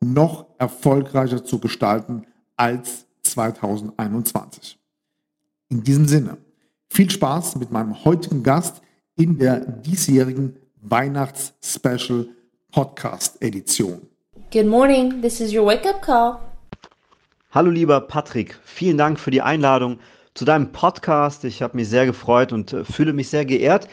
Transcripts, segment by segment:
noch erfolgreicher zu gestalten als 2021. In diesem Sinne, viel Spaß mit meinem heutigen Gast in der diesjährigen Weihnachts-Special Podcast Edition. Good morning, this is your wake-up call. Hallo lieber Patrick, vielen Dank für die Einladung zu deinem Podcast. Ich habe mich sehr gefreut und äh, fühle mich sehr geehrt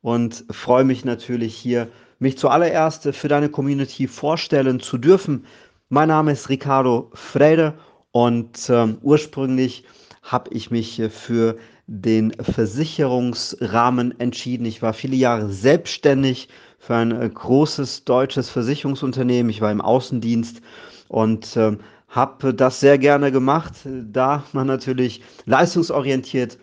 und freue mich natürlich hier mich zuallererst für deine Community vorstellen zu dürfen. Mein Name ist Ricardo Freire und ähm, ursprünglich habe ich mich für den Versicherungsrahmen entschieden. Ich war viele Jahre selbstständig für ein äh, großes deutsches Versicherungsunternehmen. Ich war im Außendienst und äh, habe das sehr gerne gemacht, da man natürlich leistungsorientiert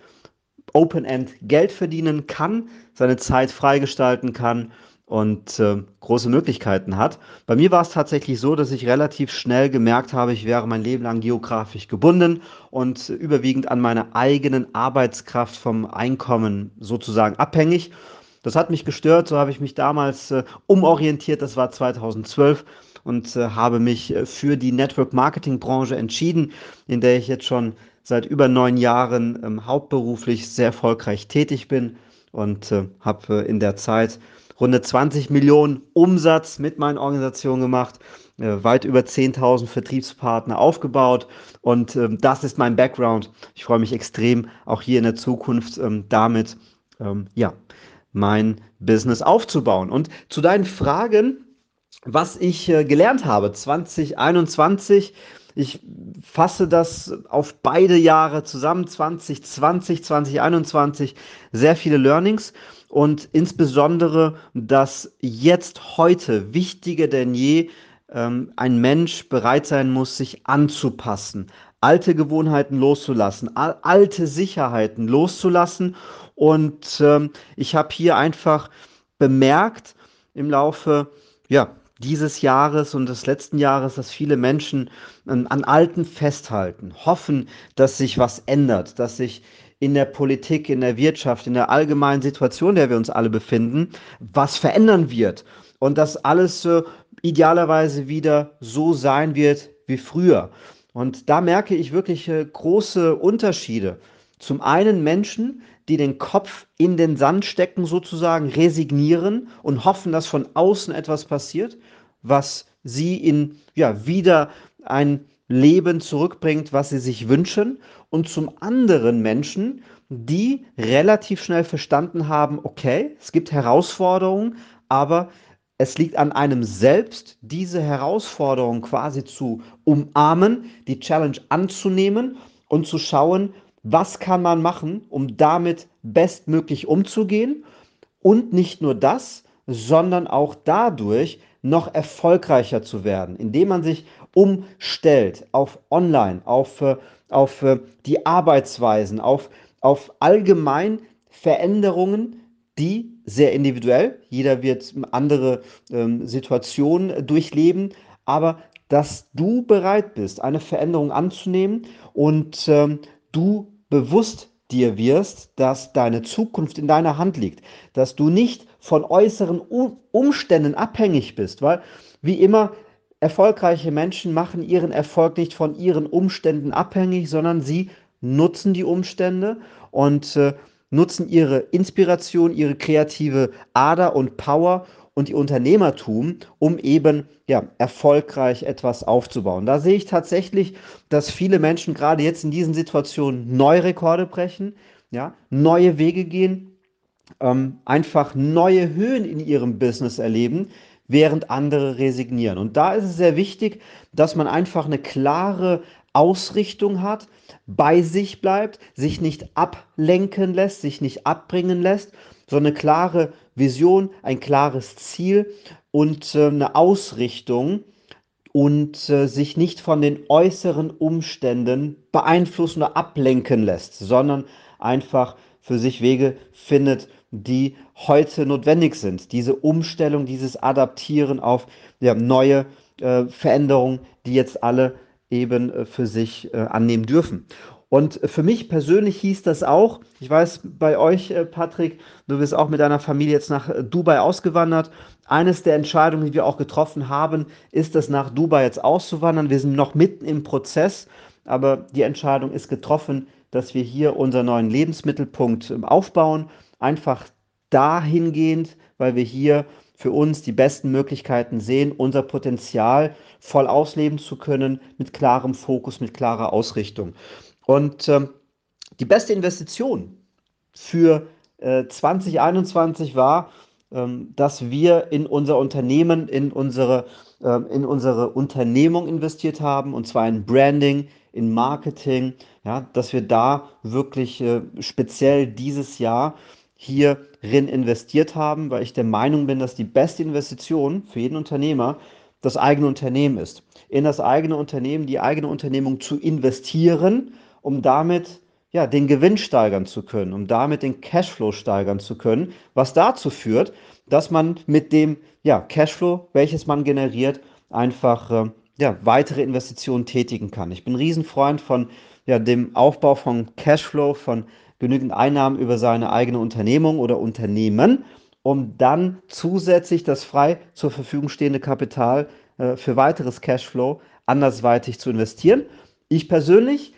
Open-End Geld verdienen kann, seine Zeit freigestalten kann und äh, große Möglichkeiten hat. Bei mir war es tatsächlich so, dass ich relativ schnell gemerkt habe, ich wäre mein Leben lang geografisch gebunden und überwiegend an meiner eigenen Arbeitskraft vom Einkommen sozusagen abhängig. Das hat mich gestört, so habe ich mich damals äh, umorientiert, das war 2012 und äh, habe mich äh, für die Network Marketing Branche entschieden, in der ich jetzt schon seit über neun Jahren ähm, hauptberuflich sehr erfolgreich tätig bin und äh, habe äh, in der Zeit runde 20 Millionen Umsatz mit meinen Organisationen gemacht, äh, weit über 10.000 Vertriebspartner aufgebaut und ähm, das ist mein Background. Ich freue mich extrem, auch hier in der Zukunft ähm, damit, ähm, ja, mein Business aufzubauen. Und zu deinen Fragen, was ich äh, gelernt habe 2021, ich fasse das auf beide Jahre zusammen, 2020, 2021, sehr viele Learnings und insbesondere, dass jetzt heute wichtiger denn je ähm, ein Mensch bereit sein muss, sich anzupassen, alte Gewohnheiten loszulassen, alte Sicherheiten loszulassen. Und ähm, ich habe hier einfach bemerkt im Laufe ja, dieses Jahres und des letzten Jahres, dass viele Menschen ähm, an Alten festhalten, hoffen, dass sich was ändert, dass sich in der Politik, in der Wirtschaft, in der allgemeinen Situation, in der wir uns alle befinden, was verändern wird. Und dass alles äh, idealerweise wieder so sein wird wie früher. Und da merke ich wirklich äh, große Unterschiede. Zum einen Menschen, die den Kopf in den Sand stecken, sozusagen resignieren und hoffen, dass von außen etwas passiert, was sie in ja wieder ein Leben zurückbringt, was sie sich wünschen und zum anderen Menschen, die relativ schnell verstanden haben, okay, es gibt Herausforderungen, aber es liegt an einem selbst, diese Herausforderung quasi zu umarmen, die Challenge anzunehmen und zu schauen, was kann man machen, um damit bestmöglich umzugehen. Und nicht nur das, sondern auch dadurch noch erfolgreicher zu werden, indem man sich umstellt auf Online, auf, äh, auf äh, die Arbeitsweisen, auf, auf allgemein Veränderungen, die sehr individuell, jeder wird andere ähm, Situationen durchleben, aber dass du bereit bist, eine Veränderung anzunehmen und ähm, du bewusst dir wirst, dass deine Zukunft in deiner Hand liegt, dass du nicht von äußeren Umständen abhängig bist, weil wie immer erfolgreiche Menschen machen ihren Erfolg nicht von ihren Umständen abhängig, sondern sie nutzen die Umstände und äh, nutzen ihre Inspiration, ihre kreative Ader und Power und ihr Unternehmertum, um eben ja, erfolgreich etwas aufzubauen. Da sehe ich tatsächlich, dass viele Menschen gerade jetzt in diesen Situationen neue Rekorde brechen, ja, neue Wege gehen, ähm, einfach neue Höhen in ihrem Business erleben, während andere resignieren. Und da ist es sehr wichtig, dass man einfach eine klare Ausrichtung hat, bei sich bleibt, sich nicht ablenken lässt, sich nicht abbringen lässt, sondern eine klare Vision, ein klares Ziel und äh, eine Ausrichtung und äh, sich nicht von den äußeren Umständen beeinflussen oder ablenken lässt, sondern einfach für sich Wege findet, die heute notwendig sind. Diese Umstellung, dieses Adaptieren auf ja, neue äh, Veränderungen, die jetzt alle eben äh, für sich äh, annehmen dürfen. Und für mich persönlich hieß das auch, ich weiß bei euch, äh, Patrick, du bist auch mit deiner Familie jetzt nach Dubai ausgewandert. Eines der Entscheidungen, die wir auch getroffen haben, ist es nach Dubai jetzt auszuwandern. Wir sind noch mitten im Prozess, aber die Entscheidung ist getroffen, dass wir hier unseren neuen Lebensmittelpunkt ähm, aufbauen. Einfach dahingehend, weil wir hier für uns die besten Möglichkeiten sehen, unser Potenzial voll ausleben zu können, mit klarem Fokus, mit klarer Ausrichtung. Und ähm, die beste Investition für äh, 2021 war, ähm, dass wir in unser Unternehmen, in unsere, äh, in unsere Unternehmung investiert haben, und zwar in Branding, in Marketing, ja, dass wir da wirklich äh, speziell dieses Jahr hierin investiert haben, weil ich der Meinung bin, dass die beste Investition für jeden Unternehmer das eigene Unternehmen ist. In das eigene Unternehmen, die eigene Unternehmung zu investieren, um damit ja, den Gewinn steigern zu können, um damit den Cashflow steigern zu können, was dazu führt, dass man mit dem ja, Cashflow, welches man generiert, einfach äh, ja, weitere Investitionen tätigen kann. Ich bin ein Riesenfreund von ja, dem Aufbau von Cashflow, von genügend Einnahmen über seine eigene Unternehmung oder Unternehmen, um dann zusätzlich das frei zur Verfügung stehende Kapital äh, für weiteres Cashflow andersweitig zu investieren. Ich persönlich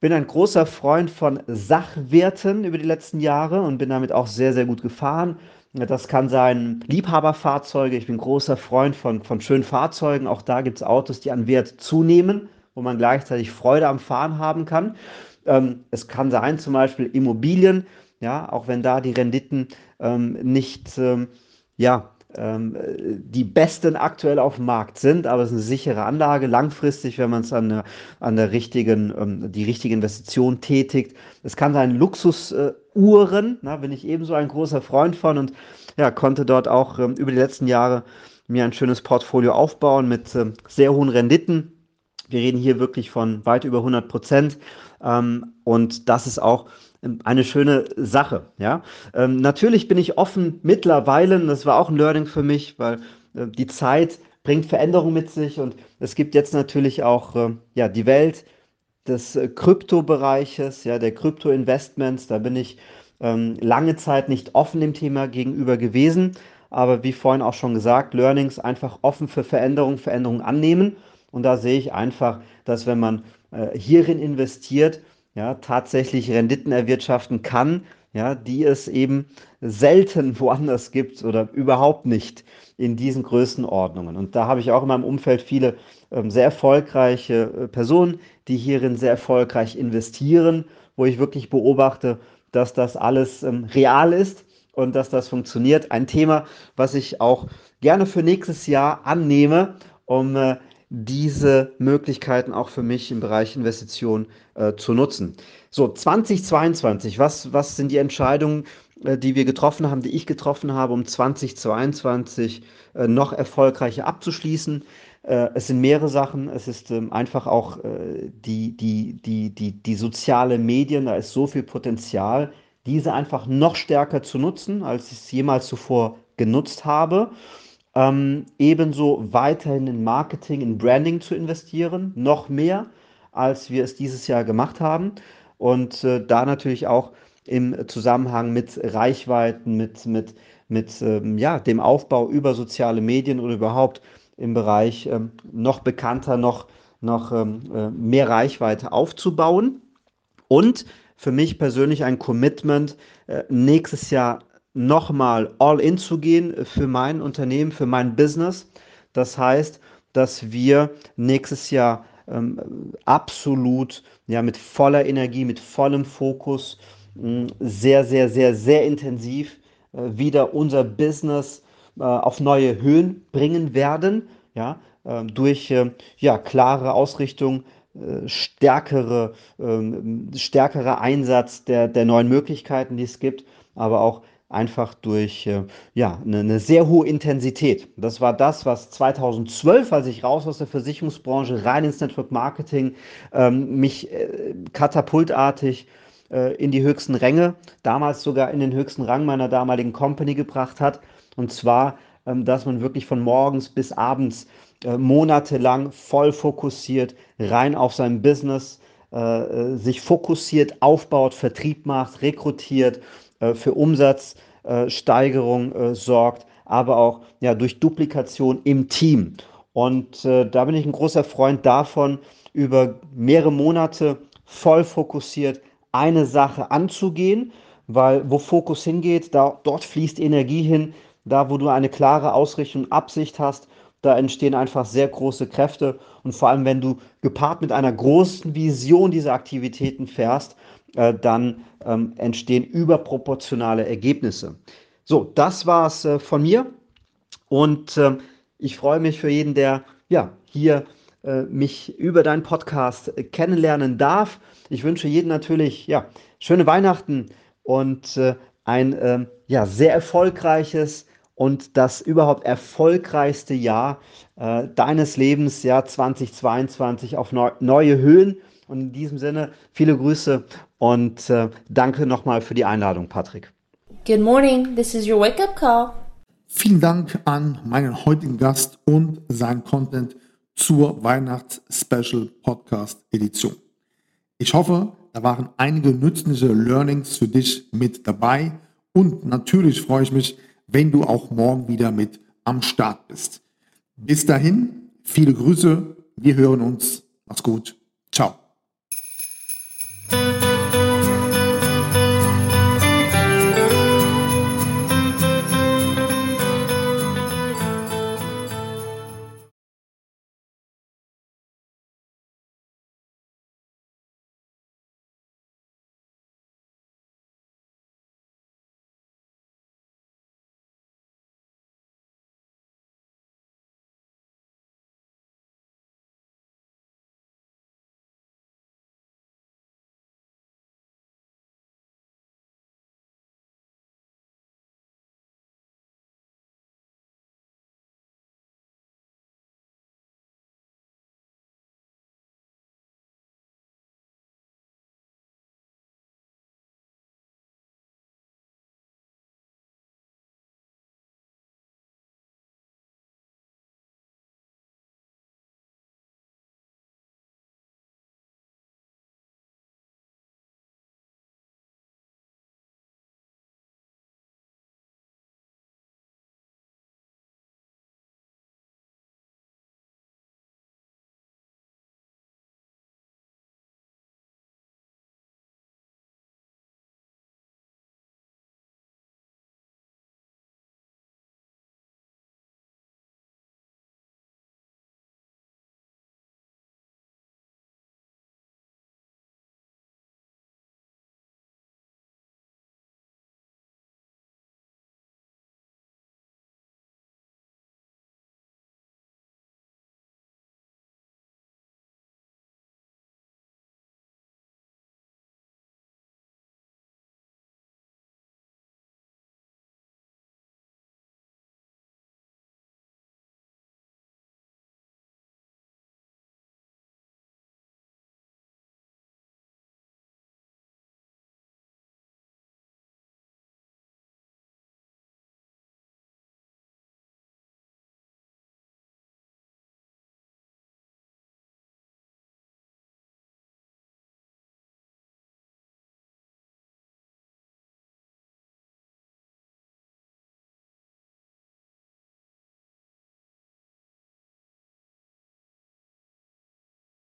bin ein großer Freund von Sachwerten über die letzten Jahre und bin damit auch sehr, sehr gut gefahren. Das kann sein Liebhaberfahrzeuge. Ich bin großer Freund von, von schönen Fahrzeugen. Auch da gibt es Autos, die an Wert zunehmen, wo man gleichzeitig Freude am Fahren haben kann. Ähm, es kann sein, zum Beispiel Immobilien, ja, auch wenn da die Renditen ähm, nicht, ähm, ja, ähm, die besten aktuell auf dem Markt sind, aber es ist eine sichere Anlage, langfristig, wenn man es an der, an der richtigen, ähm, die richtige Investition tätigt. Es kann sein Luxusuhren, äh, bin ich ebenso ein großer Freund von und ja, konnte dort auch ähm, über die letzten Jahre mir ein schönes Portfolio aufbauen mit sehr hohen Renditen. Wir reden hier wirklich von weit über 100 Prozent. Ähm, und das ist auch ähm, eine schöne Sache. Ja? Ähm, natürlich bin ich offen mittlerweile, das war auch ein Learning für mich, weil äh, die Zeit bringt Veränderung mit sich und es gibt jetzt natürlich auch äh, ja, die Welt des äh, Kryptobereiches, ja, der Krypto-Investments. Da bin ich ähm, lange Zeit nicht offen dem Thema gegenüber gewesen. Aber wie vorhin auch schon gesagt, Learnings einfach offen für Veränderung, Veränderung annehmen. Und da sehe ich einfach, dass wenn man äh, hierin investiert, ja, tatsächlich Renditen erwirtschaften kann, ja, die es eben selten woanders gibt oder überhaupt nicht in diesen Größenordnungen. Und da habe ich auch in meinem Umfeld viele ähm, sehr erfolgreiche äh, Personen, die hierin sehr erfolgreich investieren, wo ich wirklich beobachte, dass das alles ähm, real ist und dass das funktioniert. Ein Thema, was ich auch gerne für nächstes Jahr annehme, um äh, diese Möglichkeiten auch für mich im Bereich Investition äh, zu nutzen. So, 2022, was, was sind die Entscheidungen, äh, die wir getroffen haben, die ich getroffen habe, um 2022 äh, noch erfolgreicher abzuschließen? Äh, es sind mehrere Sachen. Es ist ähm, einfach auch äh, die, die, die, die, die soziale Medien, da ist so viel Potenzial, diese einfach noch stärker zu nutzen, als ich es jemals zuvor genutzt habe. Ähm, ebenso weiterhin in Marketing, in Branding zu investieren, noch mehr, als wir es dieses Jahr gemacht haben. Und äh, da natürlich auch im Zusammenhang mit Reichweiten, mit, mit, mit ähm, ja, dem Aufbau über soziale Medien oder überhaupt im Bereich ähm, noch bekannter, noch, noch ähm, äh, mehr Reichweite aufzubauen. Und für mich persönlich ein Commitment, äh, nächstes Jahr nochmal all in zu gehen für mein Unternehmen, für mein Business. Das heißt, dass wir nächstes Jahr ähm, absolut ja, mit voller Energie, mit vollem Fokus, mh, sehr, sehr, sehr, sehr intensiv äh, wieder unser Business äh, auf neue Höhen bringen werden. Ja, äh, durch ja, klare Ausrichtung, äh, stärkere, ähm, stärkerer Einsatz der, der neuen Möglichkeiten, die es gibt, aber auch einfach durch äh, ja, eine, eine, sehr hohe Intensität. Das war das, was 2012, als ich raus aus der Versicherungsbranche rein ins Network Marketing ähm, mich äh, katapultartig äh, in die höchsten Ränge, damals sogar in den höchsten Rang meiner damaligen Company gebracht hat. Und zwar, ähm, dass man wirklich von morgens bis abends äh, monatelang voll fokussiert rein auf sein Business äh, äh, sich fokussiert aufbaut, Vertrieb macht, rekrutiert für Umsatzsteigerung äh, sorgt, aber auch ja, durch Duplikation im Team. Und äh, da bin ich ein großer Freund davon, über mehrere Monate voll fokussiert eine Sache anzugehen, weil wo Fokus hingeht, da, dort fließt Energie hin, da wo du eine klare Ausrichtung, Absicht hast, da entstehen einfach sehr große Kräfte und vor allem, wenn du gepaart mit einer großen Vision diese Aktivitäten fährst, äh, dann ähm, entstehen überproportionale Ergebnisse. So, das war es äh, von mir und äh, ich freue mich für jeden, der ja hier äh, mich über deinen Podcast kennenlernen darf. Ich wünsche jedem natürlich ja schöne Weihnachten und äh, ein ähm, ja sehr erfolgreiches und das überhaupt erfolgreichste Jahr äh, deines Lebens, Jahr 2022, auf neu, neue Höhen. Und in diesem Sinne viele Grüße und äh, danke nochmal für die Einladung, Patrick. Good morning, this is your wake-up call. Vielen Dank an meinen heutigen Gast und seinen Content zur Weihnachts-Special Podcast Edition. Ich hoffe, da waren einige nützliche Learnings für dich mit dabei und natürlich freue ich mich, wenn du auch morgen wieder mit am Start bist. Bis dahin, viele Grüße, wir hören uns. Mach's gut. Ciao. Thank you.